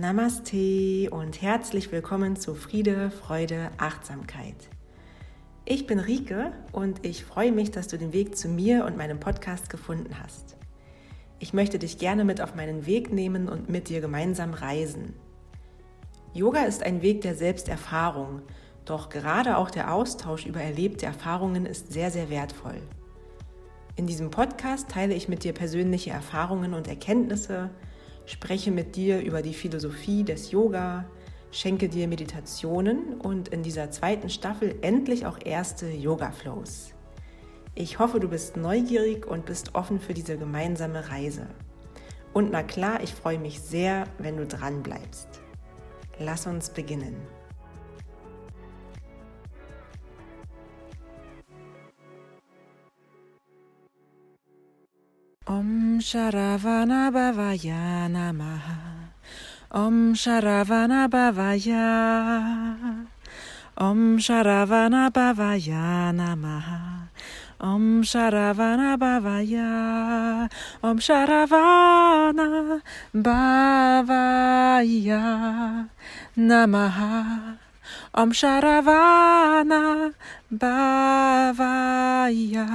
Namaste und herzlich willkommen zu Friede, Freude, Achtsamkeit. Ich bin Rike und ich freue mich, dass du den Weg zu mir und meinem Podcast gefunden hast. Ich möchte dich gerne mit auf meinen Weg nehmen und mit dir gemeinsam reisen. Yoga ist ein Weg der Selbsterfahrung, doch gerade auch der Austausch über erlebte Erfahrungen ist sehr, sehr wertvoll. In diesem Podcast teile ich mit dir persönliche Erfahrungen und Erkenntnisse, spreche mit dir über die Philosophie des Yoga, schenke dir Meditationen und in dieser zweiten Staffel endlich auch erste Yoga-Flows. Ich hoffe, du bist neugierig und bist offen für diese gemeinsame Reise. Und na klar, ich freue mich sehr, wenn du dran bleibst. Lass uns beginnen. Om Sharavana Bhavaya Namaha Om Sharavana Bhavaya Om Sharavana Bhavaya Namaha Om Sharavana Bhavaya Om Sharavana Bhavaya Namaha. Om Sharavana Bhavaya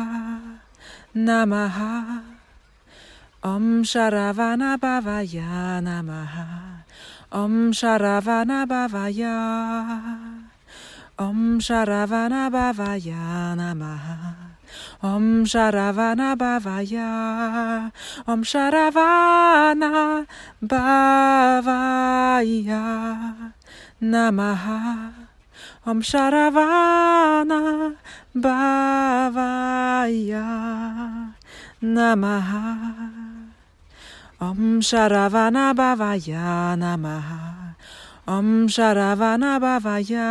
Namaha Om Sharavana Bhavaya Namaha. Om Sharavana Bhavaya. Om Sharavana Bhavaya Namaha. Om Sharavana Bhavaya. Om Sharavana Bhavaya Namaha. Om Sharavana Bhavaya Namaha Om Sharavana Bhavaya Namaha. Om Sharavana Bhavaya.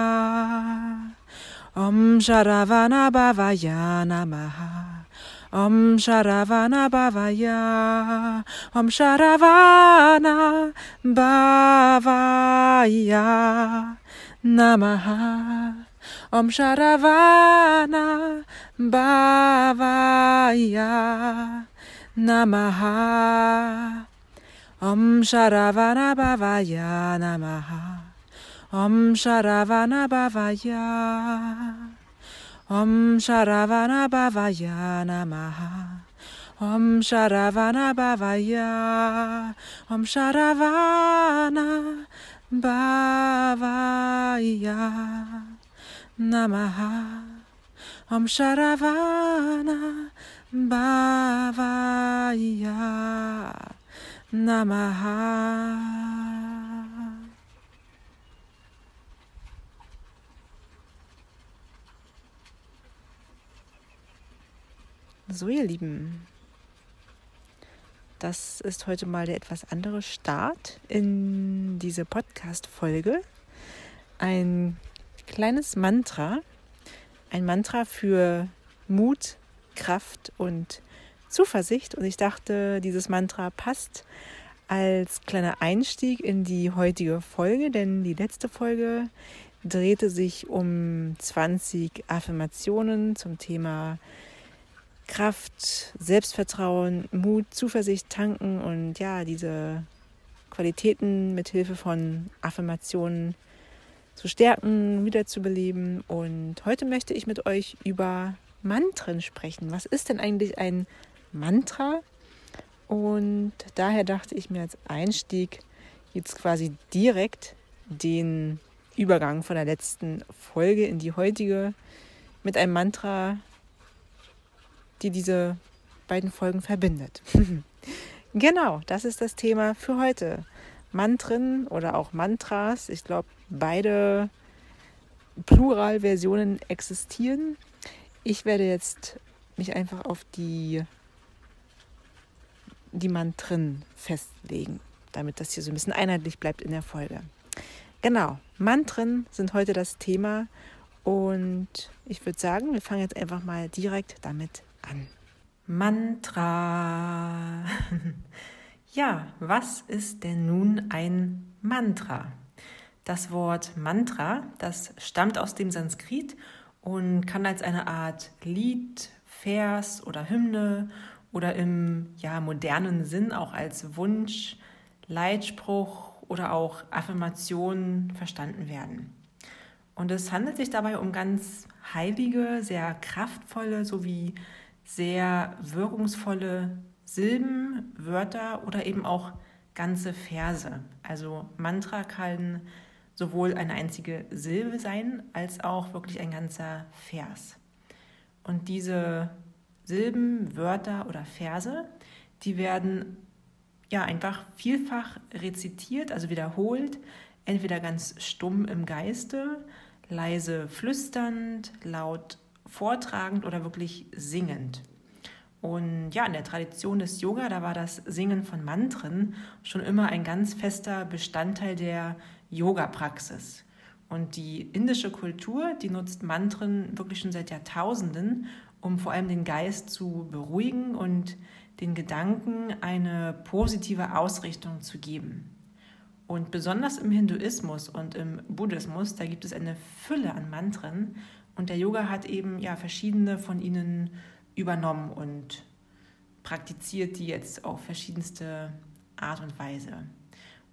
Om Sharavana Bhavaya Namaha. Om Sharavana Bhavaya. Om Sharavana Bhavaya Namaha. Om Sharavana Bhavaya Namaha Om Sharavana Bhavaya Namaha. Om Sharavana Bhavaya Om Sharavana Bhavaya Namaha. Om Sharavana Bhavaya Om Sharavana Bhavaya Namaha. Om Sharavana Bhavaya Namaha. So, ihr Lieben, das ist heute mal der etwas andere Start in diese Podcast-Folge. Ein kleines Mantra, ein Mantra für Mut, Kraft und Zuversicht. Und ich dachte, dieses Mantra passt als kleiner Einstieg in die heutige Folge, denn die letzte Folge drehte sich um 20 Affirmationen zum Thema Kraft, Selbstvertrauen, Mut, Zuversicht tanken und ja, diese Qualitäten mit Hilfe von Affirmationen zu stärken, wiederzubeleben. Und heute möchte ich mit euch über Mantren sprechen. Was ist denn eigentlich ein Mantra? Und daher dachte ich mir als Einstieg jetzt quasi direkt den Übergang von der letzten Folge in die heutige mit einem Mantra, die diese beiden Folgen verbindet. genau, das ist das Thema für heute. Mantren oder auch Mantras. Ich glaube, beide Pluralversionen existieren. Ich werde jetzt mich einfach auf die, die Mantren festlegen, damit das hier so ein bisschen einheitlich bleibt in der Folge. Genau, Mantren sind heute das Thema und ich würde sagen, wir fangen jetzt einfach mal direkt damit an. Mantra. Ja, was ist denn nun ein Mantra? Das Wort Mantra, das stammt aus dem Sanskrit und kann als eine Art Lied, Vers oder Hymne oder im ja, modernen Sinn auch als Wunsch, Leitspruch oder auch Affirmationen verstanden werden. Und es handelt sich dabei um ganz heilige, sehr kraftvolle sowie sehr wirkungsvolle Silben, Wörter oder eben auch ganze Verse. Also Mantra kann sowohl eine einzige Silbe sein, als auch wirklich ein ganzer Vers. Und diese Silben, Wörter oder Verse, die werden ja einfach vielfach rezitiert, also wiederholt, entweder ganz stumm im Geiste, leise flüsternd, laut vortragend oder wirklich singend. Und ja, in der Tradition des Yoga, da war das Singen von Mantren schon immer ein ganz fester Bestandteil der Yoga-Praxis. Und die indische Kultur, die nutzt Mantren wirklich schon seit Jahrtausenden, um vor allem den Geist zu beruhigen und den Gedanken eine positive Ausrichtung zu geben. Und besonders im Hinduismus und im Buddhismus, da gibt es eine Fülle an Mantren und der Yoga hat eben ja verschiedene von ihnen übernommen und praktiziert die jetzt auf verschiedenste Art und Weise.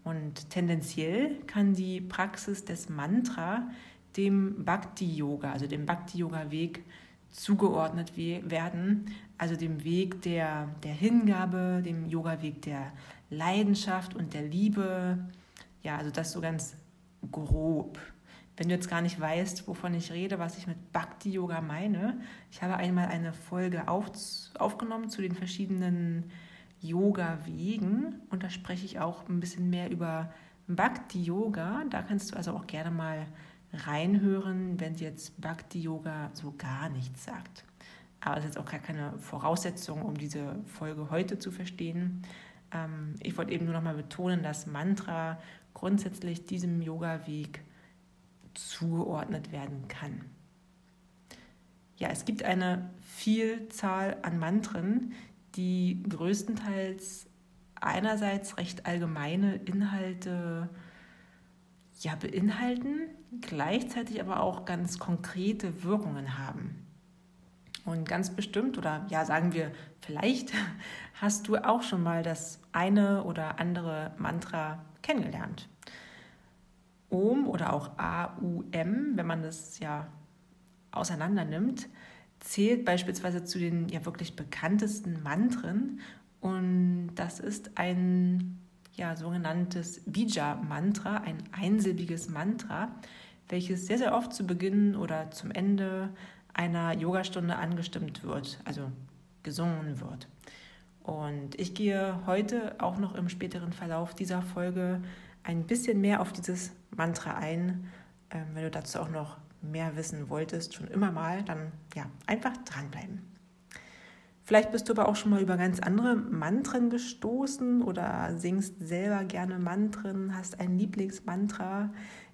Und tendenziell kann die Praxis des Mantra dem Bhakti-Yoga, also dem Bhakti-Yoga-Weg, zugeordnet werden, also dem Weg der, der Hingabe, dem Yoga-Weg der Leidenschaft und der Liebe. Ja, also das so ganz grob. Wenn du jetzt gar nicht weißt, wovon ich rede, was ich mit Bhakti-Yoga meine, ich habe einmal eine Folge auf, aufgenommen zu den verschiedenen Yoga-Wegen und da spreche ich auch ein bisschen mehr über Bhakti-Yoga. Da kannst du also auch gerne mal reinhören, wenn jetzt Bhakti-Yoga so gar nichts sagt. Aber es ist auch gar keine Voraussetzung, um diese Folge heute zu verstehen. Ähm, ich wollte eben nur noch mal betonen, dass Mantra grundsätzlich diesem Yoga-Weg zugeordnet werden kann. Ja, es gibt eine Vielzahl an Mantren, die größtenteils einerseits recht allgemeine Inhalte ja, beinhalten, gleichzeitig aber auch ganz konkrete Wirkungen haben. Und ganz bestimmt, oder ja, sagen wir, vielleicht hast du auch schon mal das eine oder andere Mantra kennengelernt. Om oder auch AUM, wenn man das ja auseinander nimmt, zählt beispielsweise zu den ja wirklich bekanntesten Mantren und das ist ein ja, sogenanntes Bija-Mantra, ein einsilbiges Mantra, welches sehr, sehr oft zu Beginn oder zum Ende einer Yogastunde angestimmt wird, also gesungen wird. Und ich gehe heute auch noch im späteren Verlauf dieser Folge ein bisschen mehr auf dieses Mantra ein. Ähm, wenn du dazu auch noch mehr wissen wolltest, schon immer mal, dann ja, einfach dranbleiben. Vielleicht bist du aber auch schon mal über ganz andere Mantren gestoßen oder singst selber gerne Mantren, hast ein Lieblingsmantra.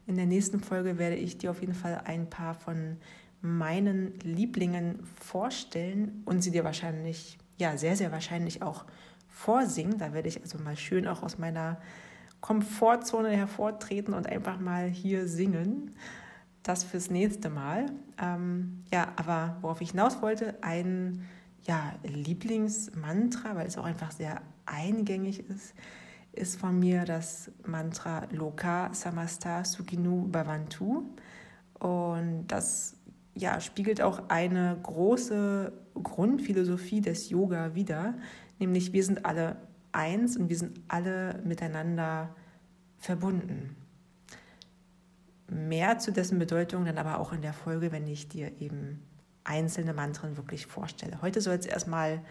In der nächsten Folge werde ich dir auf jeden Fall ein paar von meinen Lieblingen vorstellen und sie dir wahrscheinlich, ja, sehr, sehr wahrscheinlich auch vorsingen. Da werde ich also mal schön auch aus meiner Komfortzone hervortreten und einfach mal hier singen. Das fürs nächste Mal. Ähm, ja, aber worauf ich hinaus wollte, ein ja, Lieblingsmantra, weil es auch einfach sehr eingängig ist, ist von mir das Mantra Loka Samasta Sukinu Bhavantu. Und das ja, spiegelt auch eine große Grundphilosophie des Yoga wider, nämlich wir sind alle eins und wir sind alle miteinander verbunden. Mehr zu dessen Bedeutung dann aber auch in der Folge, wenn ich dir eben einzelne Mantren wirklich vorstelle. Heute soll es erstmal,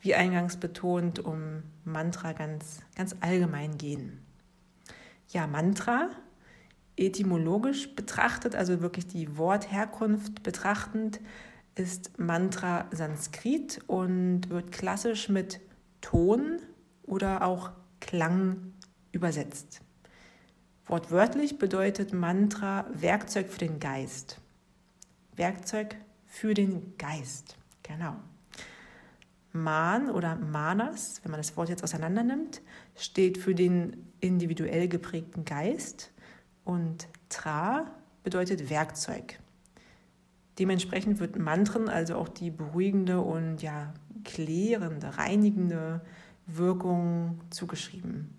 wie eingangs betont, um Mantra ganz, ganz allgemein gehen. Ja, Mantra, etymologisch betrachtet, also wirklich die Wortherkunft betrachtend, ist Mantra Sanskrit und wird klassisch mit Ton oder auch Klang übersetzt. Wortwörtlich bedeutet Mantra Werkzeug für den Geist. Werkzeug für den Geist, genau. Man oder Manas, wenn man das Wort jetzt auseinander nimmt, steht für den individuell geprägten Geist und Tra bedeutet Werkzeug. Dementsprechend wird Mantren also auch die beruhigende und ja klärende, reinigende Wirkung zugeschrieben.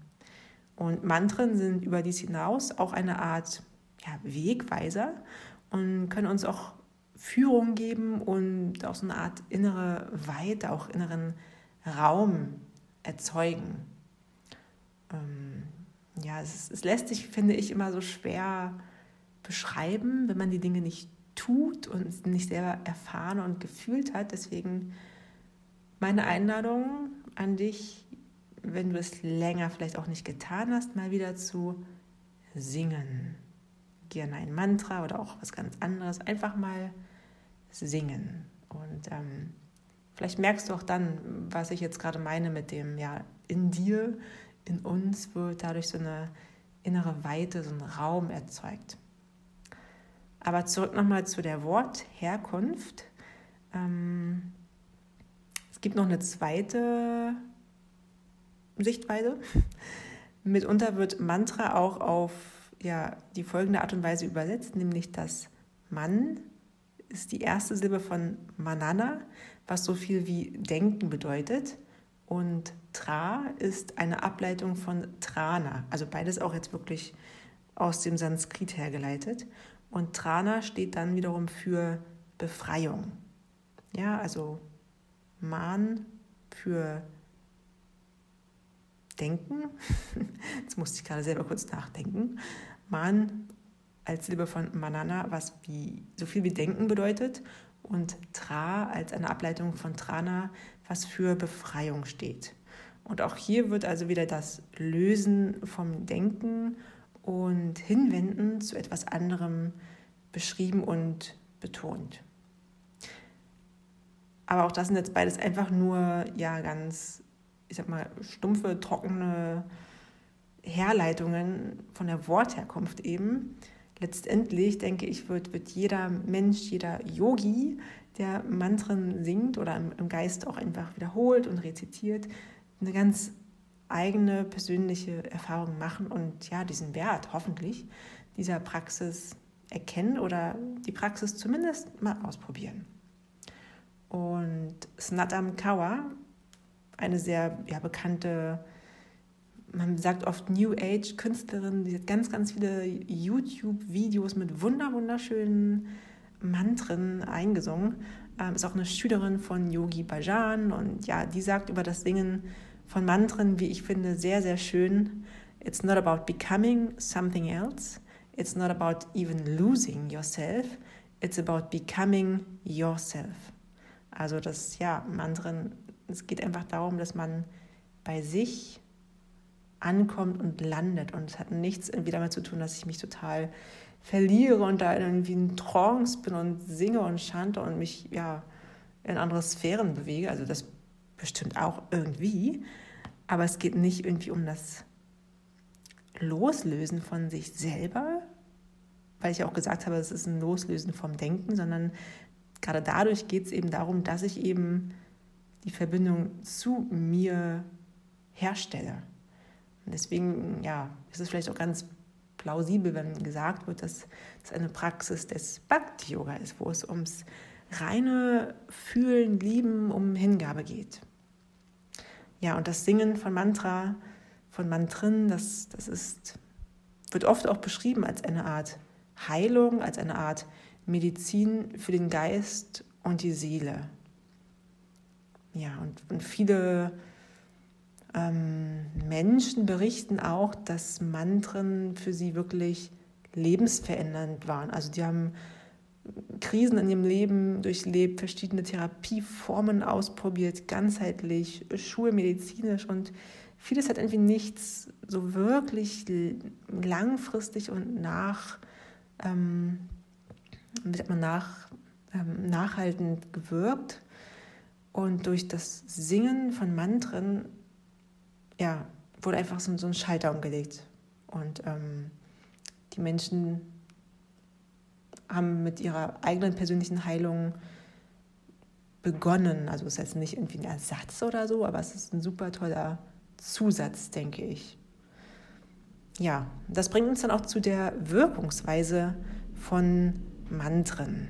Und Mantren sind über dies hinaus auch eine Art ja, Wegweiser und können uns auch Führung geben und auch so eine Art innere Weite, auch inneren Raum erzeugen. Ähm, ja, es, es, lässt sich, finde ich, immer so schwer beschreiben, wenn man die Dinge nicht tut und nicht selber erfahren und gefühlt hat. Deswegen meine Einladung an dich, wenn du es länger vielleicht auch nicht getan hast, mal wieder zu singen. Gerne ein Mantra oder auch was ganz anderes. Einfach mal singen. Und ähm, vielleicht merkst du auch dann, was ich jetzt gerade meine mit dem, ja, in dir, in uns wird dadurch so eine innere Weite, so ein Raum erzeugt. Aber zurück nochmal zu der Wortherkunft. Ähm, es gibt noch eine zweite Sichtweise. Mitunter wird Mantra auch auf ja, die folgende Art und Weise übersetzt, nämlich das Mann ist die erste Silbe von Manana, was so viel wie denken bedeutet. Und Tra ist eine Ableitung von Trana, also beides auch jetzt wirklich aus dem Sanskrit hergeleitet. Und Trana steht dann wiederum für Befreiung. Ja, also Man für Denken. Jetzt musste ich gerade selber kurz nachdenken. Man als Silbe von Manana, was wie, so viel wie Denken bedeutet. Und Tra als eine Ableitung von Trana, was für Befreiung steht. Und auch hier wird also wieder das Lösen vom Denken und Hinwenden zu etwas anderem beschrieben und betont. Aber auch das sind jetzt beides einfach nur ja ganz, ich sag mal, stumpfe, trockene Herleitungen von der Wortherkunft eben. Letztendlich denke ich, wird, wird jeder Mensch, jeder Yogi, der Mantren singt oder im Geist auch einfach wiederholt und rezitiert, eine ganz eigene persönliche Erfahrung machen und ja, diesen Wert hoffentlich dieser Praxis erkennen oder die Praxis zumindest mal ausprobieren. Und Snatam Kaur, eine sehr ja, bekannte, man sagt oft New Age Künstlerin, die hat ganz, ganz viele YouTube-Videos mit wunder wunderschönen Mantren eingesungen. Ähm, ist auch eine Schülerin von Yogi Bhajan und ja, die sagt über das Singen von Mantren, wie ich finde, sehr, sehr schön. It's not about becoming something else. It's not about even losing yourself. It's about becoming yourself. Also das, ja, Mantren, es geht einfach darum, dass man bei sich ankommt und landet. Und es hat nichts irgendwie damit zu tun, dass ich mich total verliere und da irgendwie in Trance bin und singe und chante und mich ja in andere Sphären bewege. Also das bestimmt auch irgendwie. Aber es geht nicht irgendwie um das Loslösen von sich selber, weil ich auch gesagt habe, es ist ein Loslösen vom Denken, sondern gerade dadurch geht es eben darum, dass ich eben die Verbindung zu mir herstelle. Und deswegen ja, ist es vielleicht auch ganz plausibel, wenn gesagt wird, dass es eine Praxis des Bhakti-Yoga ist, wo es ums reine Fühlen, Lieben, um Hingabe geht. Ja, und das Singen von Mantra, von Mantren, das, das ist, wird oft auch beschrieben als eine Art Heilung, als eine Art Medizin für den Geist und die Seele. Ja, und, und viele ähm, Menschen berichten auch, dass Mantren für sie wirklich lebensverändernd waren. Also die haben Krisen in ihrem Leben durchlebt, verschiedene Therapieformen ausprobiert, ganzheitlich, schulmedizinisch und vieles hat irgendwie nichts so wirklich langfristig und nach, ähm, wie sagt man, nach, ähm, nachhaltend gewirkt. Und durch das Singen von Mantren ja, wurde einfach so, so ein Schalter umgelegt. Und ähm, die Menschen haben mit ihrer eigenen persönlichen Heilung begonnen. Also es ist jetzt nicht irgendwie ein Ersatz oder so, aber es ist ein super toller Zusatz, denke ich. Ja, das bringt uns dann auch zu der Wirkungsweise von Mantren.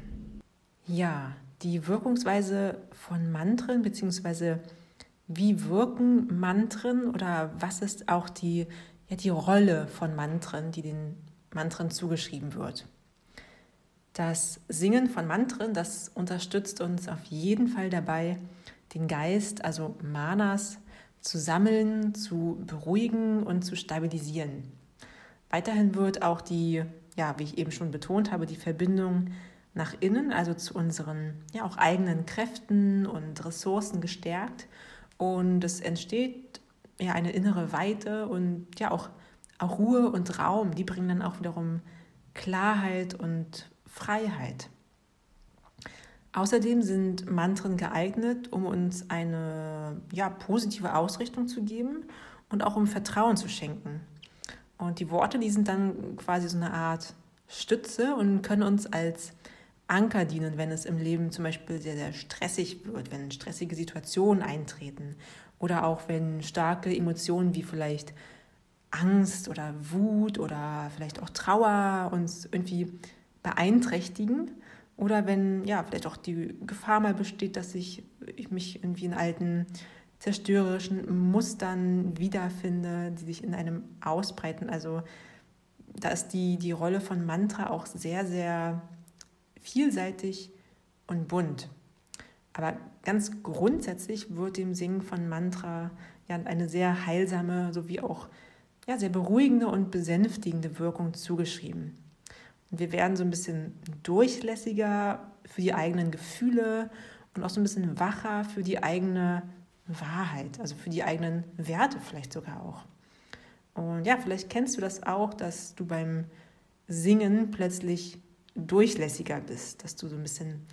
Ja, die Wirkungsweise von Mantren beziehungsweise wie wirken Mantren oder was ist auch die ja, die Rolle von Mantren, die den Mantren zugeschrieben wird. Das Singen von Mantren, das unterstützt uns auf jeden Fall dabei, den Geist, also Manas, zu sammeln, zu beruhigen und zu stabilisieren. Weiterhin wird auch die, ja, wie ich eben schon betont habe, die Verbindung nach innen, also zu unseren ja auch eigenen Kräften und Ressourcen gestärkt und es entsteht ja eine innere Weite und ja auch, auch Ruhe und Raum, die bringen dann auch wiederum Klarheit und Freiheit. Außerdem sind Mantren geeignet, um uns eine ja, positive Ausrichtung zu geben und auch um Vertrauen zu schenken. Und die Worte, die sind dann quasi so eine Art Stütze und können uns als Anker dienen, wenn es im Leben zum Beispiel sehr, sehr stressig wird, wenn stressige Situationen eintreten oder auch wenn starke Emotionen wie vielleicht Angst oder Wut oder vielleicht auch Trauer uns irgendwie beeinträchtigen oder wenn ja vielleicht auch die Gefahr mal besteht, dass ich, ich mich irgendwie in alten zerstörerischen Mustern wiederfinde, die sich in einem ausbreiten. Also da ist die, die Rolle von Mantra auch sehr, sehr vielseitig und bunt. Aber ganz grundsätzlich wird dem Singen von Mantra ja eine sehr heilsame sowie auch ja, sehr beruhigende und besänftigende Wirkung zugeschrieben. Und wir werden so ein bisschen durchlässiger für die eigenen Gefühle und auch so ein bisschen wacher für die eigene Wahrheit, also für die eigenen Werte vielleicht sogar auch. Und ja, vielleicht kennst du das auch, dass du beim Singen plötzlich durchlässiger bist, dass du so ein bisschen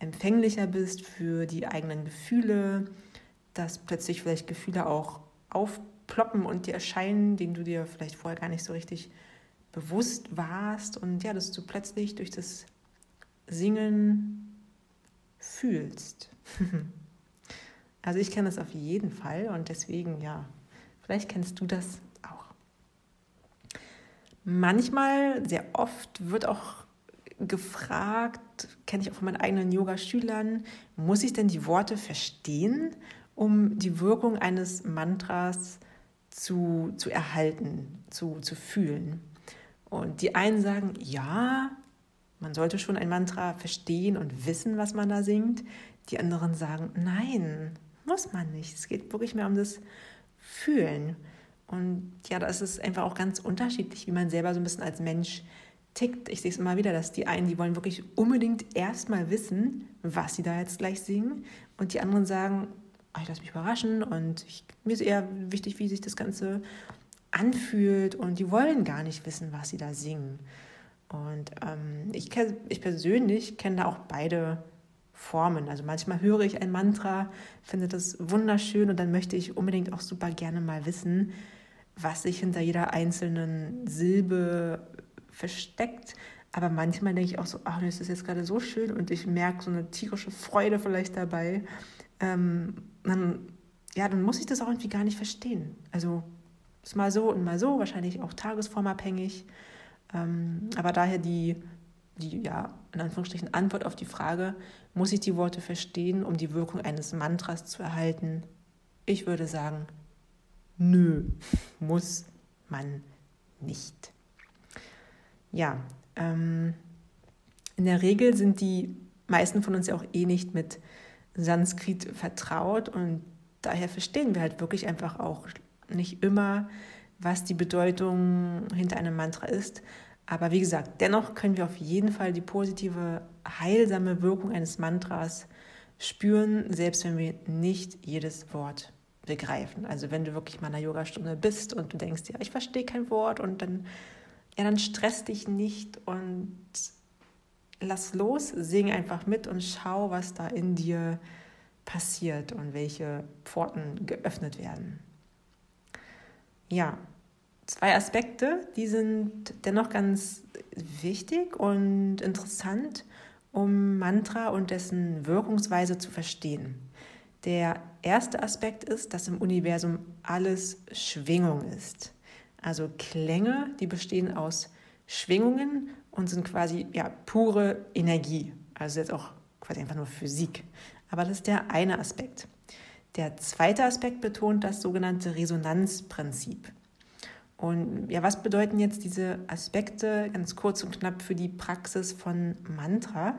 empfänglicher bist für die eigenen Gefühle, dass plötzlich vielleicht Gefühle auch aufploppen und dir erscheinen, denen du dir vielleicht vorher gar nicht so richtig bewusst warst und ja, dass du plötzlich durch das Singen fühlst. also ich kenne das auf jeden Fall und deswegen ja, vielleicht kennst du das auch. Manchmal, sehr oft wird auch gefragt, kenne ich auch von meinen eigenen Yoga-Schülern, muss ich denn die Worte verstehen, um die Wirkung eines Mantras zu, zu erhalten, zu, zu fühlen? Und die einen sagen, ja, man sollte schon ein Mantra verstehen und wissen, was man da singt. Die anderen sagen, nein, muss man nicht. Es geht wirklich mehr um das Fühlen. Und ja, da ist es einfach auch ganz unterschiedlich, wie man selber so ein bisschen als Mensch tickt. Ich sehe es immer wieder, dass die einen, die wollen wirklich unbedingt erstmal wissen, was sie da jetzt gleich singen. Und die anderen sagen, oh, ich lasse mich überraschen und ich, mir ist eher wichtig, wie sich das Ganze anfühlt. Und die wollen gar nicht wissen, was sie da singen. Und ähm, ich, ich persönlich kenne da auch beide Formen. Also manchmal höre ich ein Mantra, finde das wunderschön und dann möchte ich unbedingt auch super gerne mal wissen, was sich hinter jeder einzelnen Silbe versteckt. Aber manchmal denke ich auch so, ach, das ist jetzt gerade so schön und ich merke so eine tierische Freude vielleicht dabei. Ähm, dann, ja, dann muss ich das auch irgendwie gar nicht verstehen. Also ist mal so und mal so, wahrscheinlich auch tagesformabhängig. Ähm, aber daher die, die, ja, in Anführungsstrichen Antwort auf die Frage, muss ich die Worte verstehen, um die Wirkung eines Mantras zu erhalten? Ich würde sagen, nö, muss man nicht. Ja, ähm, in der Regel sind die meisten von uns ja auch eh nicht mit Sanskrit vertraut und daher verstehen wir halt wirklich einfach auch nicht immer, was die Bedeutung hinter einem Mantra ist. Aber wie gesagt, dennoch können wir auf jeden Fall die positive, heilsame Wirkung eines Mantras spüren, selbst wenn wir nicht jedes Wort begreifen. Also wenn du wirklich mal in einer Yogastunde bist und du denkst, ja, ich verstehe kein Wort und dann ja, dann stress dich nicht und lass los, sing einfach mit und schau, was da in dir passiert und welche Pforten geöffnet werden. Ja, zwei Aspekte, die sind dennoch ganz wichtig und interessant, um Mantra und dessen Wirkungsweise zu verstehen. Der erste Aspekt ist, dass im Universum alles Schwingung ist. Also Klänge, die bestehen aus Schwingungen und sind quasi ja, pure Energie. Also jetzt auch quasi einfach nur Physik. Aber das ist der eine Aspekt. Der zweite Aspekt betont das sogenannte Resonanzprinzip. Und ja, was bedeuten jetzt diese Aspekte ganz kurz und knapp für die Praxis von Mantra?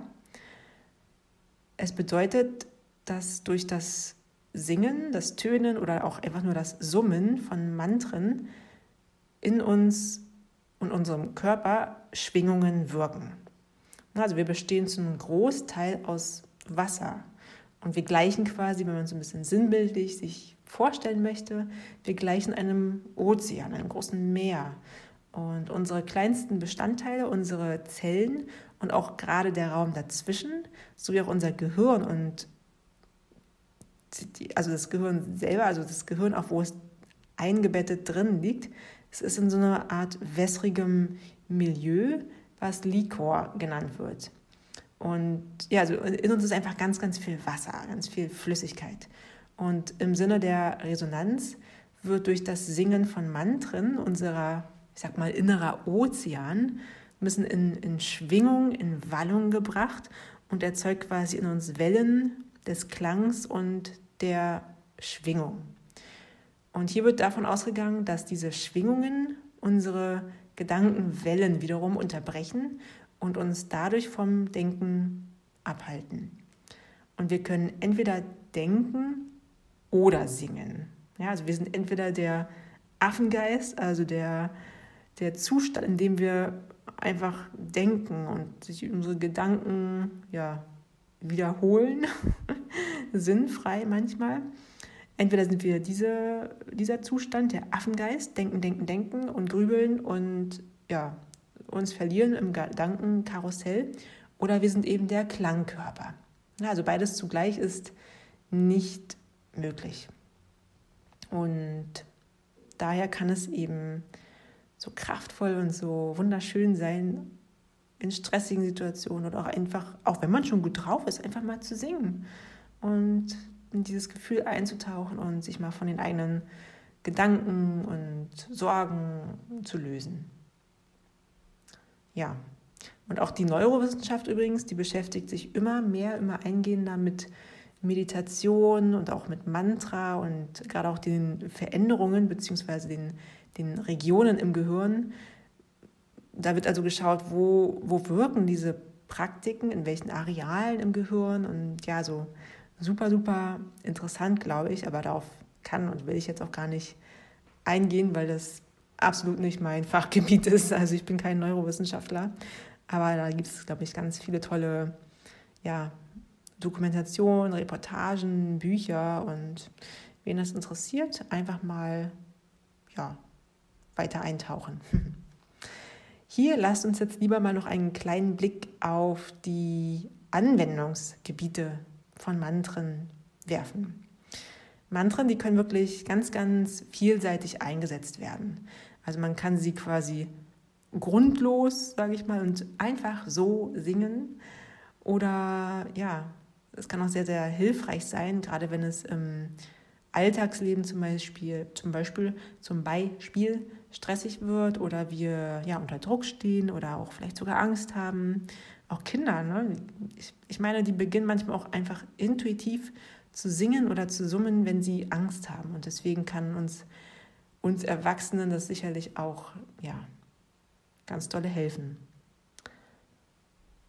Es bedeutet, dass durch das Singen, das Tönen oder auch einfach nur das Summen von Mantren in uns und unserem Körper Schwingungen wirken. Also wir bestehen zu einem Großteil aus Wasser. Und wir gleichen quasi, wenn man so ein bisschen sinnbildlich sich vorstellen möchte, wir gleichen einem Ozean, einem großen Meer. Und unsere kleinsten Bestandteile, unsere Zellen und auch gerade der Raum dazwischen, sowie auch unser Gehirn und die, also das Gehirn selber, also das Gehirn auch, wo es eingebettet drin liegt, es ist in so einer Art wässrigem Milieu, was Likor genannt wird. Und ja, also in uns ist einfach ganz, ganz viel Wasser, ganz viel Flüssigkeit. Und im Sinne der Resonanz wird durch das Singen von Mantren unserer, ich sag mal, innerer Ozean müssen in, in Schwingung, in Wallung gebracht und erzeugt quasi in uns Wellen des Klangs und der Schwingung. Und hier wird davon ausgegangen, dass diese Schwingungen unsere Gedankenwellen wiederum unterbrechen und uns dadurch vom Denken abhalten. Und wir können entweder denken oder singen. Ja, also wir sind entweder der Affengeist, also der, der Zustand, in dem wir einfach denken und sich unsere Gedanken ja, wiederholen, sinnfrei manchmal. Entweder sind wir diese, dieser Zustand, der Affengeist, denken, denken, denken und grübeln und ja, uns verlieren im Gedankenkarussell, oder wir sind eben der Klangkörper. Also beides zugleich ist nicht möglich. Und daher kann es eben so kraftvoll und so wunderschön sein, in stressigen Situationen oder auch einfach, auch wenn man schon gut drauf ist, einfach mal zu singen und in dieses Gefühl einzutauchen und sich mal von den eigenen Gedanken und Sorgen zu lösen. Ja, und auch die Neurowissenschaft übrigens, die beschäftigt sich immer mehr, immer eingehender mit Meditation und auch mit Mantra und gerade auch den Veränderungen bzw. Den, den Regionen im Gehirn. Da wird also geschaut, wo, wo wirken diese Praktiken, in welchen Arealen im Gehirn und ja, so super, super interessant, glaube ich, aber darauf kann und will ich jetzt auch gar nicht eingehen, weil das absolut nicht mein Fachgebiet ist. Also ich bin kein Neurowissenschaftler, aber da gibt es, glaube ich, ganz viele tolle ja, Dokumentationen, Reportagen, Bücher und wen das interessiert, einfach mal ja, weiter eintauchen. Hier lasst uns jetzt lieber mal noch einen kleinen Blick auf die Anwendungsgebiete von Mantren werfen. Mantren, die können wirklich ganz, ganz vielseitig eingesetzt werden. Also man kann sie quasi grundlos, sage ich mal, und einfach so singen. Oder ja, es kann auch sehr, sehr hilfreich sein, gerade wenn es im Alltagsleben zum Beispiel, zum Beispiel, zum Beispiel stressig wird oder wir ja, unter Druck stehen oder auch vielleicht sogar Angst haben. Auch Kinder, ne? ich, ich meine, die beginnen manchmal auch einfach intuitiv zu singen oder zu summen, wenn sie Angst haben. Und deswegen kann uns, uns Erwachsenen das sicherlich auch ja, ganz dolle helfen.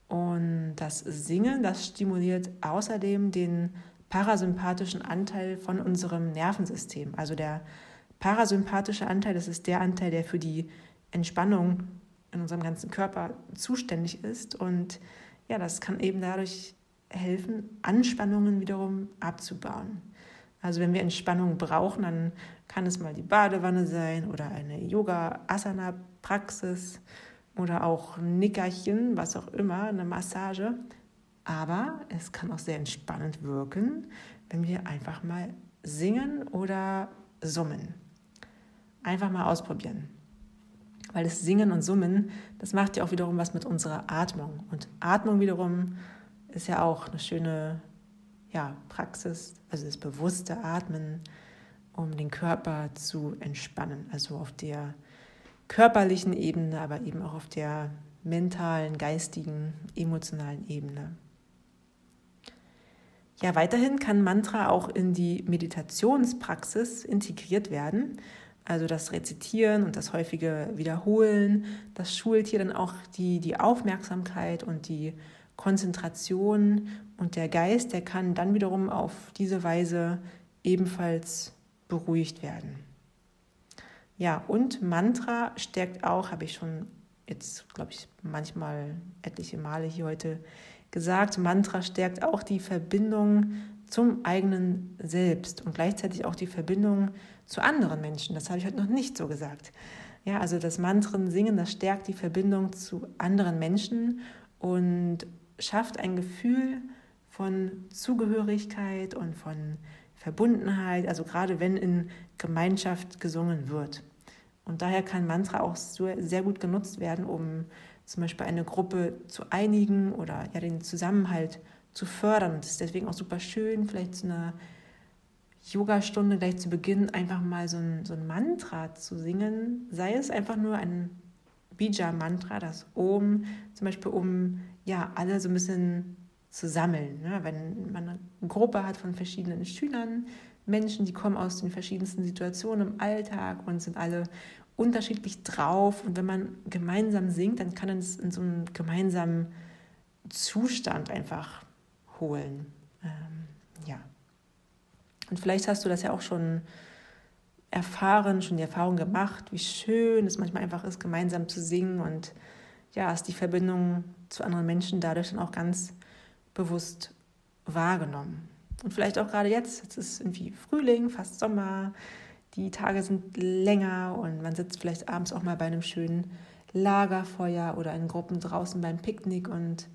Und das Singen, das stimuliert außerdem den parasympathischen Anteil von unserem Nervensystem. Also der parasympathische Anteil, das ist der Anteil, der für die Entspannung in unserem ganzen Körper zuständig ist. Und ja, das kann eben dadurch helfen, Anspannungen wiederum abzubauen. Also wenn wir Entspannung brauchen, dann kann es mal die Badewanne sein oder eine Yoga-Asana-Praxis oder auch ein Nickerchen, was auch immer, eine Massage. Aber es kann auch sehr entspannend wirken, wenn wir einfach mal singen oder summen. Einfach mal ausprobieren. Weil das Singen und Summen, das macht ja auch wiederum was mit unserer Atmung. Und Atmung wiederum ist ja auch eine schöne ja, Praxis, also das bewusste Atmen, um den Körper zu entspannen. Also auf der körperlichen Ebene, aber eben auch auf der mentalen, geistigen, emotionalen Ebene. Ja, weiterhin kann Mantra auch in die Meditationspraxis integriert werden, Also das Rezitieren und das häufige Wiederholen, das schult hier dann auch die, die Aufmerksamkeit und die Konzentration und der Geist, der kann dann wiederum auf diese Weise ebenfalls beruhigt werden. Ja, und Mantra stärkt auch, habe ich schon jetzt, glaube ich, manchmal etliche Male hier heute gesagt, Mantra stärkt auch die Verbindung zum eigenen Selbst und gleichzeitig auch die Verbindung zu anderen Menschen. Das habe ich heute noch nicht so gesagt. Ja, also das Mantren singen, das stärkt die Verbindung zu anderen Menschen und schafft ein Gefühl von Zugehörigkeit und von Verbundenheit, also gerade wenn in Gemeinschaft gesungen wird. Und daher kann Mantra auch sehr gut genutzt werden, um zum Beispiel eine Gruppe zu einigen oder ja den Zusammenhalt zu fördern. Und es ist deswegen auch super schön, vielleicht zu einer Yogastunde gleich zu Beginn einfach mal so ein, so ein Mantra zu singen, sei es einfach nur ein Bija-Mantra, das Om, zum Beispiel um ja alle so ein bisschen zu sammeln. Ne? Wenn man eine Gruppe hat von verschiedenen Schülern, Menschen, die kommen aus den verschiedensten Situationen im Alltag und sind alle unterschiedlich drauf. Und wenn man gemeinsam singt, dann kann es in so einen gemeinsamen Zustand einfach holen. Ähm, ja. Und vielleicht hast du das ja auch schon erfahren, schon die Erfahrung gemacht, wie schön es manchmal einfach ist, gemeinsam zu singen. Und ja, ist die Verbindung zu anderen Menschen dadurch dann auch ganz bewusst wahrgenommen. Und vielleicht auch gerade jetzt, jetzt ist irgendwie Frühling, fast Sommer, die Tage sind länger und man sitzt vielleicht abends auch mal bei einem schönen Lagerfeuer oder in Gruppen draußen beim Picknick. Und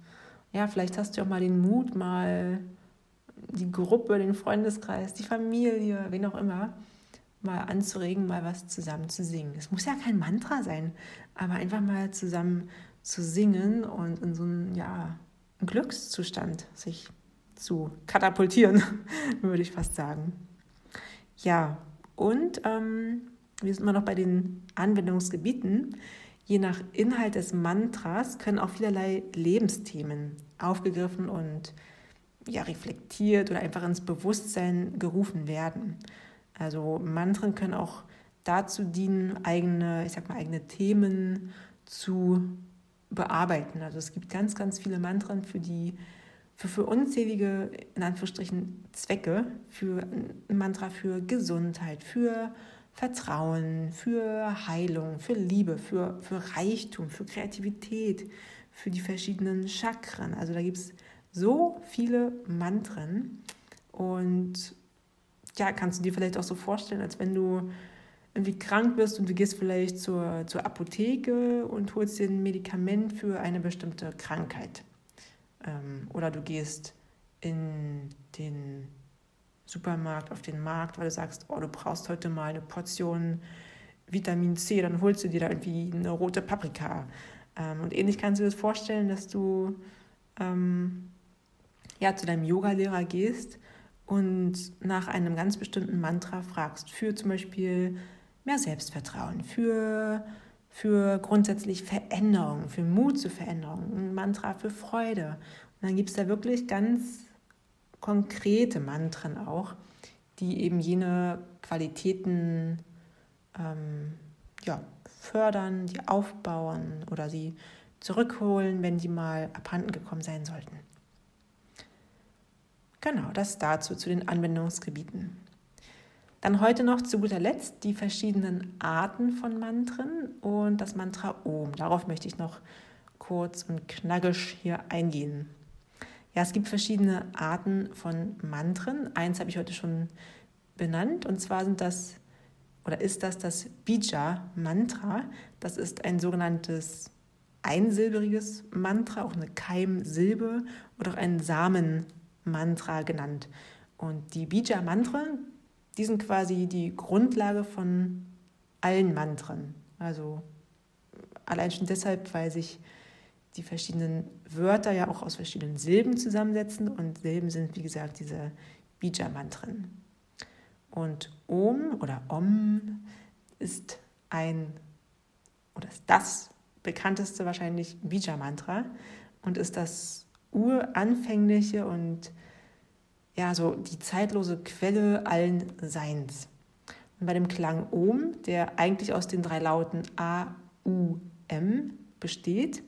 ja, vielleicht hast du auch mal den Mut, mal die Gruppe, den Freundeskreis, die Familie, wen auch immer, mal anzuregen, mal was zusammen zu singen. Es muss ja kein Mantra sein, aber einfach mal zusammen zu singen und in so einem ja, Glückszustand sich zu katapultieren, würde ich fast sagen. Ja, und ähm, wir sind immer noch bei den Anwendungsgebieten. Je nach Inhalt des Mantras können auch vielerlei Lebensthemen aufgegriffen und ja, reflektiert oder einfach ins Bewusstsein gerufen werden. Also Mantren können auch dazu dienen, eigene, ich sag mal, eigene Themen zu bearbeiten. Also es gibt ganz, ganz viele Mantren für die für, für unzählige, in Anführungsstrichen, Zwecke, für ein Mantra für Gesundheit, für Vertrauen, für Heilung, für Liebe, für, für Reichtum, für Kreativität, für die verschiedenen Chakren. Also da gibt es so viele Mantren und ja, kannst du dir vielleicht auch so vorstellen, als wenn du irgendwie krank bist und du gehst vielleicht zur, zur Apotheke und holst dir ein Medikament für eine bestimmte Krankheit. Ähm, oder du gehst in den Supermarkt, auf den Markt, weil du sagst, oh, du brauchst heute mal eine Portion Vitamin C, dann holst du dir da irgendwie eine rote Paprika. Ähm, und ähnlich kannst du dir das vorstellen, dass du ähm, ja, zu deinem Yogalehrer gehst und nach einem ganz bestimmten Mantra fragst, für zum Beispiel mehr Selbstvertrauen, für, für grundsätzlich Veränderung, für Mut zur Veränderung, ein Mantra für Freude. Und dann gibt es da wirklich ganz konkrete Mantren auch, die eben jene Qualitäten ähm, ja, fördern, die aufbauen oder sie zurückholen, wenn die mal abhanden gekommen sein sollten. Genau, das dazu zu den Anwendungsgebieten. Dann heute noch zu guter Letzt die verschiedenen Arten von Mantren und das Mantra Om. Darauf möchte ich noch kurz und knackig hier eingehen. Ja, es gibt verschiedene Arten von Mantren. Eins habe ich heute schon benannt und zwar sind das oder ist das das Bija-Mantra. Das ist ein sogenanntes einsilberiges Mantra, auch eine Keimsilbe oder auch ein Samenmantra genannt. Und die Bija-Mantren, die sind quasi die Grundlage von allen Mantren. Also allein schon deshalb, weil sich die verschiedenen Wörter ja auch aus verschiedenen Silben zusammensetzen und Silben sind, wie gesagt, diese Bija-Mantren. Und Om oder Om ist ein oder ist das bekannteste wahrscheinlich Bija-Mantra und ist das uranfängliche und ja, so die zeitlose Quelle allen Seins. Und bei dem Klang Om, der eigentlich aus den drei Lauten A, U, M besteht,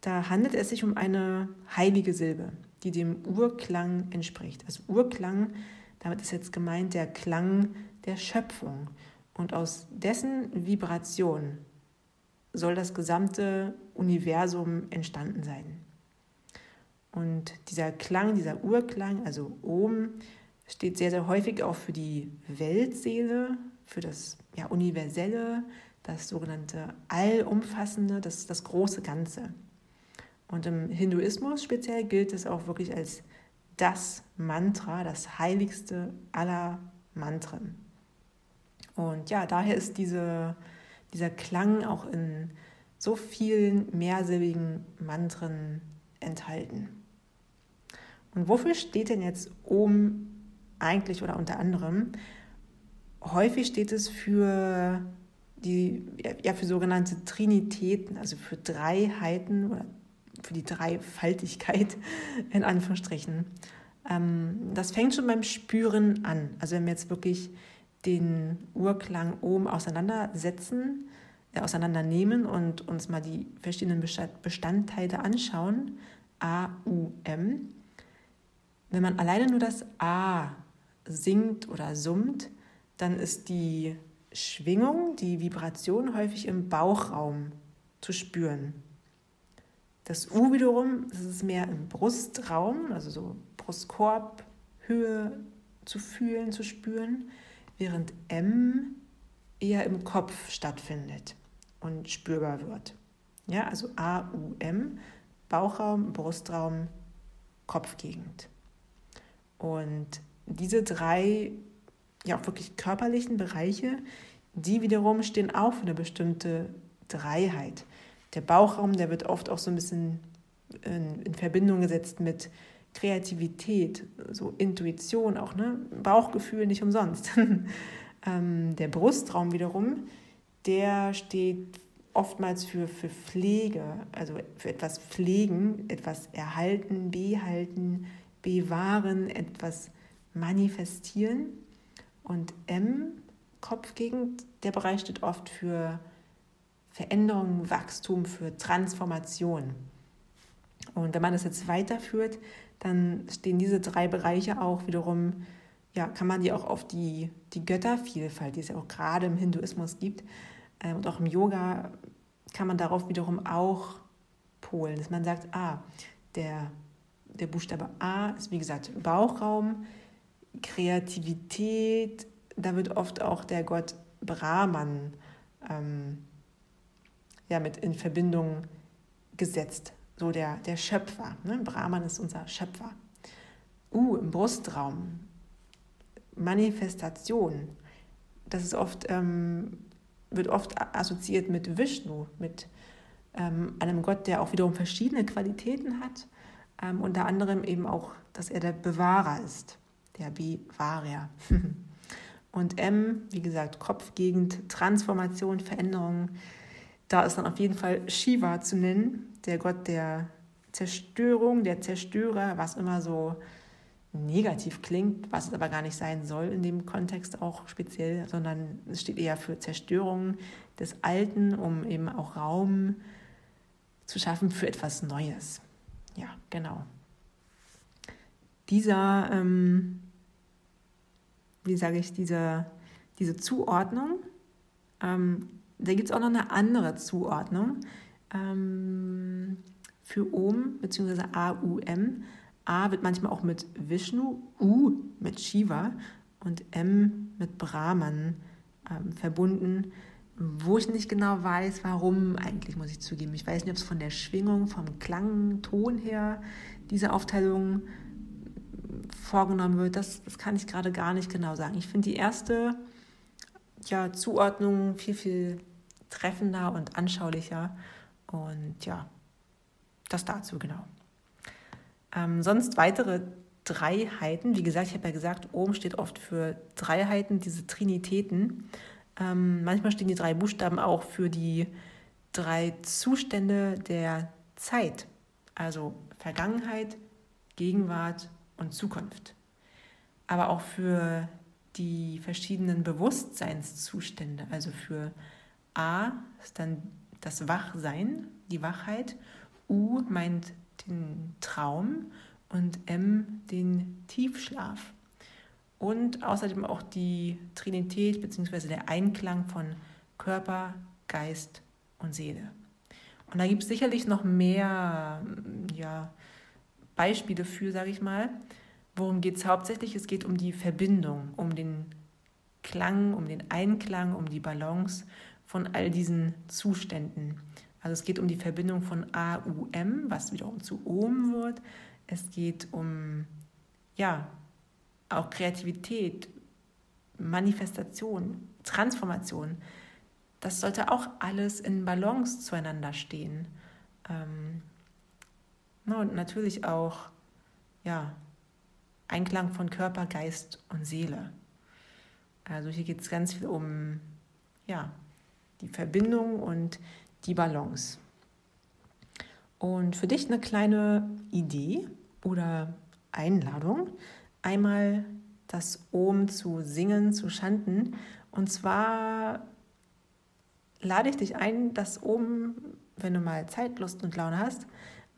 da handelt es sich um eine heilige Silbe, die dem Urklang entspricht. Also Urklang, damit ist jetzt gemeint der Klang der Schöpfung. Und aus dessen Vibration soll das gesamte Universum entstanden sein. Und dieser Klang, dieser Urklang, also Om, steht sehr, sehr häufig auch für die Weltseele, für das ja, Universelle, das sogenannte Allumfassende, das, das große Ganze. Und im Hinduismus speziell gilt es auch wirklich als das Mantra, das heiligste aller Mantren. Und ja, daher ist diese, dieser Klang auch in so vielen mehrsilbigen Mantren enthalten. Und wofür steht denn jetzt Om eigentlich oder unter anderem? Häufig steht es für die ja für sogenannte Trinitäten, also für Dreiheiten oder für die Dreifaltigkeit in Anführungsstrichen. Ähm, das fängt schon beim Spüren an. Also wenn wir jetzt wirklich den Urklang oben auseinandersetzen, äh, auseinandernehmen und uns mal die verschiedenen Bestandteile anschauen, A, U, M. Wenn man alleine nur das A singt oder summt, dann ist die Schwingung, die Vibration häufig im Bauchraum zu spüren. Das U wiederum, das ist mehr im Brustraum, also so Brustkorb, Höhe zu fühlen, zu spüren, während M eher im Kopf stattfindet und spürbar wird. Ja, also A, U, M, Bauchraum, Brustraum, Kopfgegend. Und diese drei ja auch wirklich körperlichen Bereiche, die wiederum stehen auch für eine bestimmte Dreiheit. Der Bauchraum, der wird oft auch so ein bisschen in, in Verbindung gesetzt mit Kreativität, so Intuition auch, ne? Bauchgefühl nicht umsonst. ähm, der Brustraum wiederum, der steht oftmals für, für Pflege, also für etwas pflegen, etwas erhalten, behalten, bewahren, etwas manifestieren. Und M, Kopfgegend, der Bereich steht oft für Veränderung, Wachstum, für Transformation. Und wenn man das jetzt weiterführt, dann stehen diese drei Bereiche auch wiederum, ja, kann man die auch auf die, die Göttervielfalt, die es ja auch gerade im Hinduismus gibt, äh, und auch im Yoga kann man darauf wiederum auch polen, dass man sagt, ah, der, der Buchstabe A ist wie gesagt Bauchraum, Kreativität, da wird oft auch der Gott Brahman ähm, ja, mit in Verbindung gesetzt, so der, der Schöpfer. Ne? Brahman ist unser Schöpfer. Uh, im Brustraum, Manifestation, das ist oft, ähm, wird oft assoziiert mit Vishnu, mit ähm, einem Gott, der auch wiederum verschiedene Qualitäten hat, ähm, unter anderem eben auch, dass er der Bewahrer ist der B-Varia. Und M, wie gesagt, Kopfgegend, Transformation, Veränderung. Da ist dann auf jeden Fall Shiva zu nennen, der Gott der Zerstörung, der Zerstörer, was immer so negativ klingt, was es aber gar nicht sein soll in dem Kontext auch speziell, sondern es steht eher für Zerstörung des Alten, um eben auch Raum zu schaffen für etwas Neues. Ja, genau. Dieser ähm, wie sage ich, diese, diese Zuordnung. Ähm, da gibt es auch noch eine andere Zuordnung ähm, für Om bzw. A-U-M. A wird manchmal auch mit Vishnu, U mit Shiva und M mit Brahman ähm, verbunden, wo ich nicht genau weiß, warum eigentlich, muss ich zugeben. Ich weiß nicht, ob es von der Schwingung, vom Klang, Ton her diese Aufteilung vorgenommen wird, das, das kann ich gerade gar nicht genau sagen. Ich finde die erste ja, Zuordnung viel, viel treffender und anschaulicher. Und ja, das dazu genau. Ähm, sonst weitere Dreiheiten. Wie gesagt, ich habe ja gesagt, oben steht oft für Dreiheiten, diese Trinitäten. Ähm, manchmal stehen die drei Buchstaben auch für die drei Zustände der Zeit. Also Vergangenheit, Gegenwart und Zukunft. Aber auch für die verschiedenen Bewusstseinszustände. Also für A ist dann das Wachsein, die Wachheit. U meint den Traum und M den Tiefschlaf. Und außerdem auch die Trinität bzw. der Einklang von Körper, Geist und Seele. Und da gibt es sicherlich noch mehr ja, Beispiele für, sage ich mal. Worum geht es hauptsächlich? Es geht um die Verbindung, um den Klang, um den Einklang, um die Balance von all diesen Zuständen. Also es geht um die Verbindung von AUM, was wiederum zu OM wird. Es geht um ja, auch Kreativität, Manifestation, Transformation. Das sollte auch alles in Balance zueinander stehen. Ähm, und natürlich auch ja, Einklang von Körper, Geist und Seele. Also hier geht es ganz viel um ja, die Verbindung und die Balance. Und für dich eine kleine Idee oder Einladung, einmal das Om zu singen, zu chanten. Und zwar lade ich dich ein, das Om, wenn du mal Zeit, Lust und Laune hast,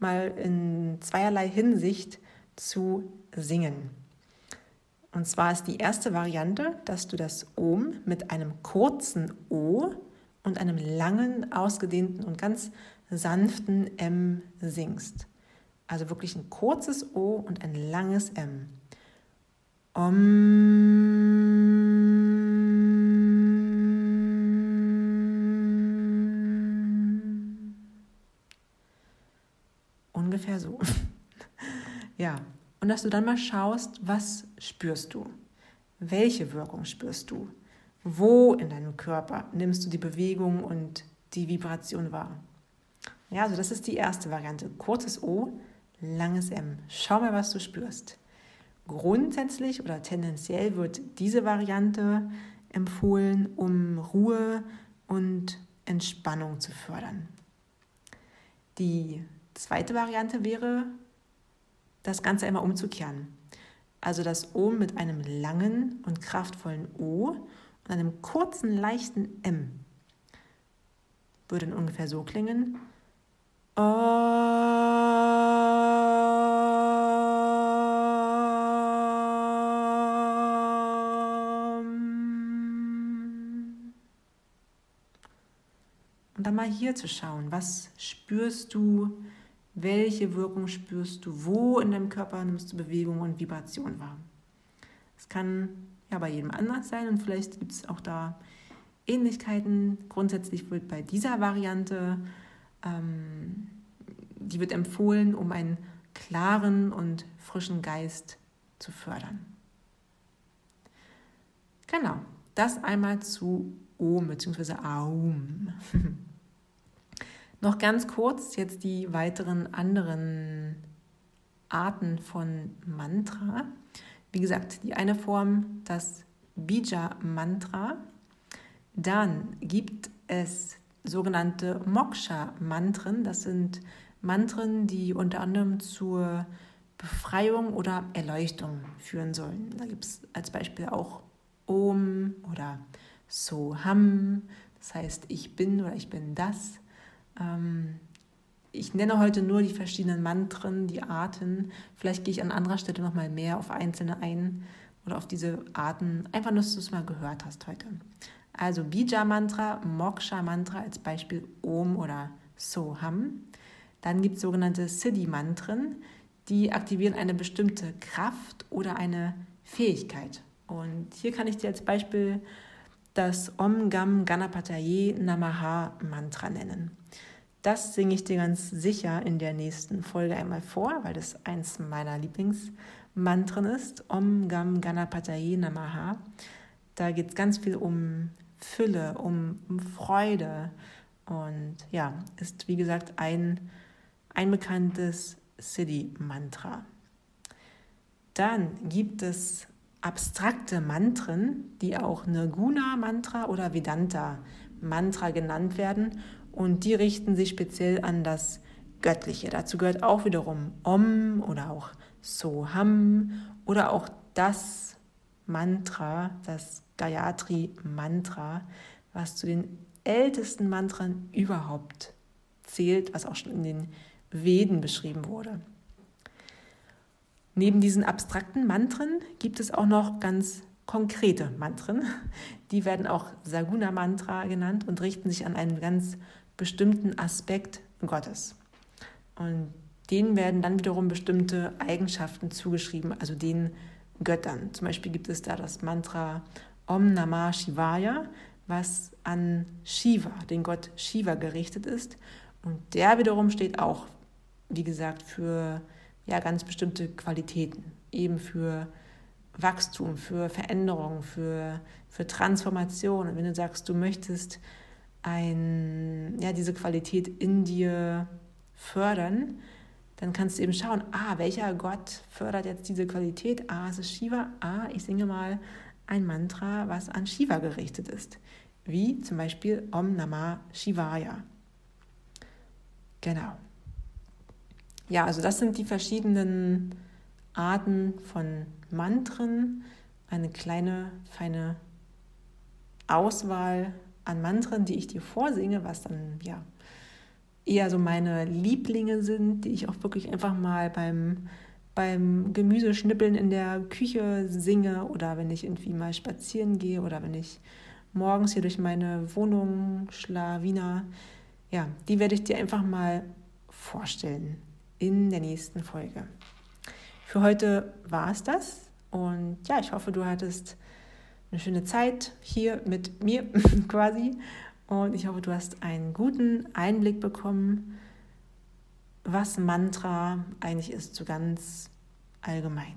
mal in zweierlei Hinsicht zu singen. Und zwar ist die erste Variante, dass du das Om mit einem kurzen O und einem langen, ausgedehnten und ganz sanften M singst. Also wirklich ein kurzes O und ein langes M. Om. Ungefähr so. ja, und dass du dann mal schaust, was spürst du? Welche Wirkung spürst du? Wo in deinem Körper nimmst du die Bewegung und die Vibration wahr? Ja, also das ist die erste Variante. Kurzes O, langes M. Schau mal, was du spürst. Grundsätzlich oder tendenziell wird diese Variante empfohlen, um Ruhe und Entspannung zu fördern. Die zweite Variante wäre, das Ganze einmal umzukehren. Also das O mit einem langen und kraftvollen O und einem kurzen, leichten M. Würde ungefähr so klingen. Und dann mal hier zu schauen, was spürst du, welche Wirkung spürst du? Wo in deinem Körper nimmst du Bewegung und Vibration wahr? Es kann ja bei jedem anders sein und vielleicht gibt es auch da Ähnlichkeiten. Grundsätzlich wird bei dieser Variante, ähm, die wird empfohlen, um einen klaren und frischen Geist zu fördern. Genau, das einmal zu Om bzw. Aum. Noch ganz kurz jetzt die weiteren anderen Arten von Mantra. Wie gesagt, die eine Form, das Bija-Mantra. Dann gibt es sogenannte Moksha-Mantren. Das sind Mantren, die unter anderem zur Befreiung oder Erleuchtung führen sollen. Da gibt es als Beispiel auch Om oder Soham, das heißt ich bin oder ich bin das. Ähm, ich nenne heute nur die verschiedenen Mantren, die Arten. Vielleicht gehe ich an anderer Stelle nochmal mehr auf einzelne ein oder auf diese Arten, einfach nur, dass du es mal gehört hast heute. Also Bija-Mantra, Moksha-Mantra als Beispiel Om oder Soham. Dann gibt es sogenannte Siddhi-Mantren, die aktivieren eine bestimmte Kraft oder eine Fähigkeit. Und hier kann ich dir als Beispiel das Om Gam Ganapataye Namaha Mantra nennen. Das singe ich dir ganz sicher in der nächsten Folge einmal vor, weil das eins meiner Lieblingsmantren ist. Om Gam Ganapataye Namaha. Da geht es ganz viel um Fülle, um, um Freude und ja, ist wie gesagt ein, ein bekanntes Siddhi-Mantra. Dann gibt es abstrakte Mantren, die auch Nirguna-Mantra oder Vedanta-Mantra genannt werden und die richten sich speziell an das Göttliche. Dazu gehört auch wiederum Om oder auch Soham oder auch das Mantra, das Gayatri Mantra, was zu den ältesten Mantren überhaupt zählt, was auch schon in den Veden beschrieben wurde. Neben diesen abstrakten Mantren gibt es auch noch ganz konkrete Mantren. Die werden auch Saguna Mantra genannt und richten sich an einen ganz bestimmten Aspekt Gottes. Und denen werden dann wiederum bestimmte Eigenschaften zugeschrieben, also den Göttern. Zum Beispiel gibt es da das Mantra Om Namah Shivaya, was an Shiva, den Gott Shiva, gerichtet ist. Und der wiederum steht auch, wie gesagt, für ja, ganz bestimmte Qualitäten, eben für Wachstum, für Veränderung, für, für Transformation. Und wenn du sagst, du möchtest ein, ja, diese Qualität in dir fördern, dann kannst du eben schauen, ah, welcher Gott fördert jetzt diese Qualität? Ah, es ist Shiva. Ah, ich singe mal ein Mantra, was an Shiva gerichtet ist. Wie zum Beispiel Om Namah Shivaya. Genau. Ja, also das sind die verschiedenen Arten von Mantren. Eine kleine, feine Auswahl an Mantren, die ich dir vorsinge, was dann ja eher so meine Lieblinge sind, die ich auch wirklich einfach mal beim, beim Gemüseschnippeln in der Küche singe oder wenn ich irgendwie mal spazieren gehe oder wenn ich morgens hier durch meine Wohnung schlawiner. Ja, die werde ich dir einfach mal vorstellen in der nächsten Folge. Für heute war es das und ja, ich hoffe, du hattest eine schöne Zeit hier mit mir quasi und ich hoffe, du hast einen guten Einblick bekommen, was Mantra eigentlich ist, so ganz allgemein.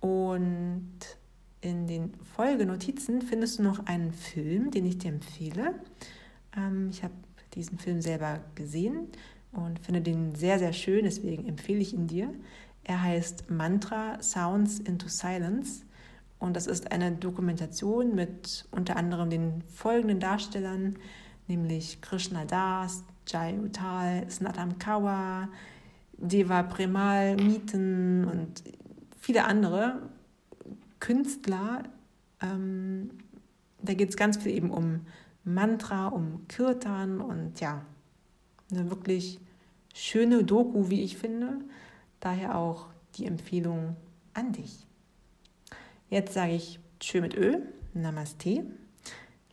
Und in den Folgenotizen findest du noch einen Film, den ich dir empfehle. Ähm, ich habe diesen Film selber gesehen und finde den sehr, sehr schön, deswegen empfehle ich ihn dir. Er heißt Mantra Sounds into Silence und das ist eine Dokumentation mit unter anderem den folgenden Darstellern, nämlich Krishna Das, Jai Utal, Snatam Kawa, Deva Premal, Miten und viele andere Künstler. Ähm, da geht es ganz viel eben um Mantra, um Kirtan und ja, eine wirklich schöne Doku, wie ich finde. Daher auch die Empfehlung an dich. Jetzt sage ich Tschö mit Ö, Namaste.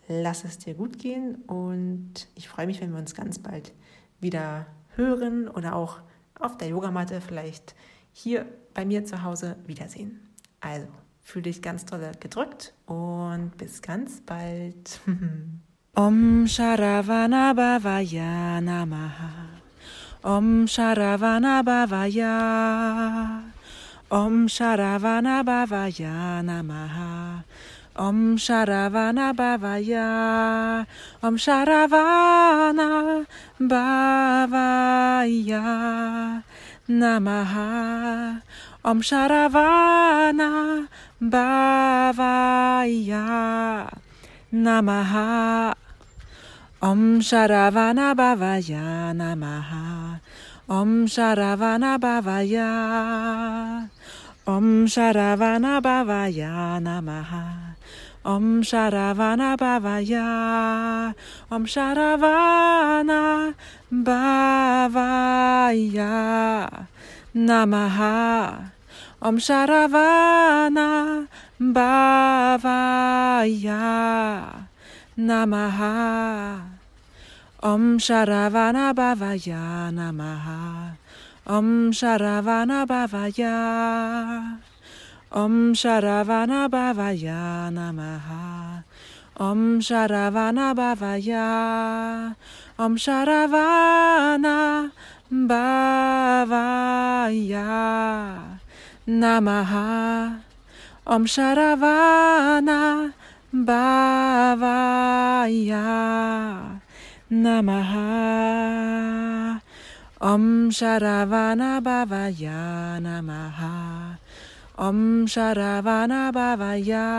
Lass es dir gut gehen und ich freue mich, wenn wir uns ganz bald wieder hören oder auch auf der Yogamatte vielleicht hier bei mir zu Hause wiedersehen. Also, fühle dich ganz toll gedrückt und bis ganz bald. Om Sharavana Bhavaya Namaha. Om Sharavana Bhavaya. Om Sharavana Bhavaya Namaha. Om Sharavana Bhavaya. Om Sharavana Bhavaya Namaha. Om Sharavana Bhavaya Namaha. Om Sharavana Bhavaya Namaha. Om Sharavana Bhavaya. Om Sharavana Bhavaya Namaha. Om Sharavana Bhavaya. Om Sharavana Bhavaya Namaha. Om Sharavana Bhavaya Namaha. Om Sharavana Bhavaya Namaha. Om Sharavana Bhavaya. Om Sharavana Bhavaya Namaha. Om Sharavana Bhavaya. Om Sharavana Bhavaya Namaha. Om Sharavana Bhavaya Namaha. Om Sharavana Bhavaya Namaha. Om Sharavana Bhavaya.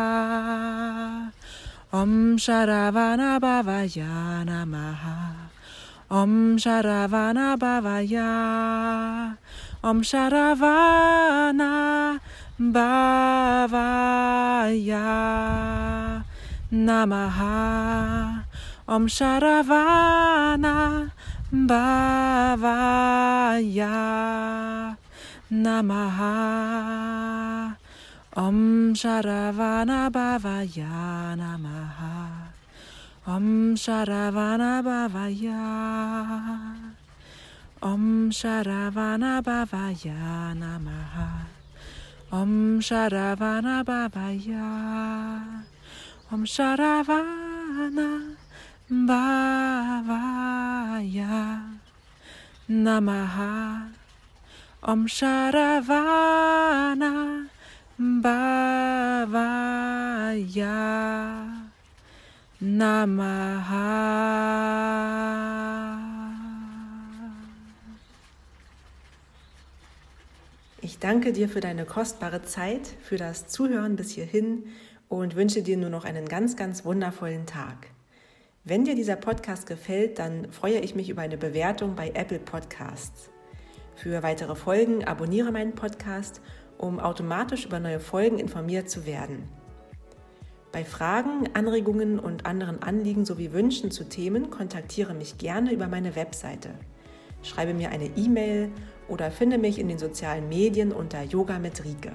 Om Sharavana Bhavaya Namaha. Om Sharavana Bhavaya. Om Sharavana Bhavaya Namaha Om Sharavana Bhavaya Namaha. Om Sharavana Bhavaya Namaha. Om Sharavana Bhavaya. Om Sharavana Bhavaya Namaha. Om Sharavana Bhavaya. Om Sharavana Bhavaya Namaha. Om Sharavana Bhavaya. Namaha. Ich danke dir für deine kostbare Zeit, für das Zuhören bis hierhin und wünsche dir nur noch einen ganz, ganz wundervollen Tag. Wenn dir dieser Podcast gefällt, dann freue ich mich über eine Bewertung bei Apple Podcasts. Für weitere Folgen abonniere meinen Podcast, um automatisch über neue Folgen informiert zu werden. Bei Fragen, Anregungen und anderen Anliegen sowie Wünschen zu Themen kontaktiere mich gerne über meine Webseite. Schreibe mir eine E-Mail oder finde mich in den sozialen Medien unter Yoga mit Rike.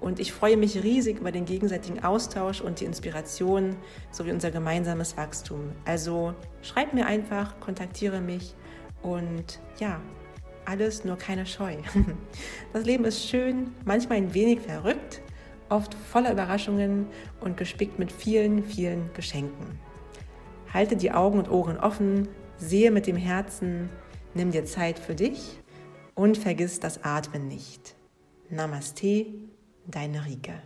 Und ich freue mich riesig über den gegenseitigen Austausch und die Inspiration sowie unser gemeinsames Wachstum. Also schreib mir einfach, kontaktiere mich und ja, alles nur keine Scheu. Das Leben ist schön, manchmal ein wenig verrückt, oft voller Überraschungen und gespickt mit vielen, vielen Geschenken. Halte die Augen und Ohren offen, sehe mit dem Herzen, nimm dir Zeit für dich und vergiss das Atmen nicht. Namaste, deine Rike.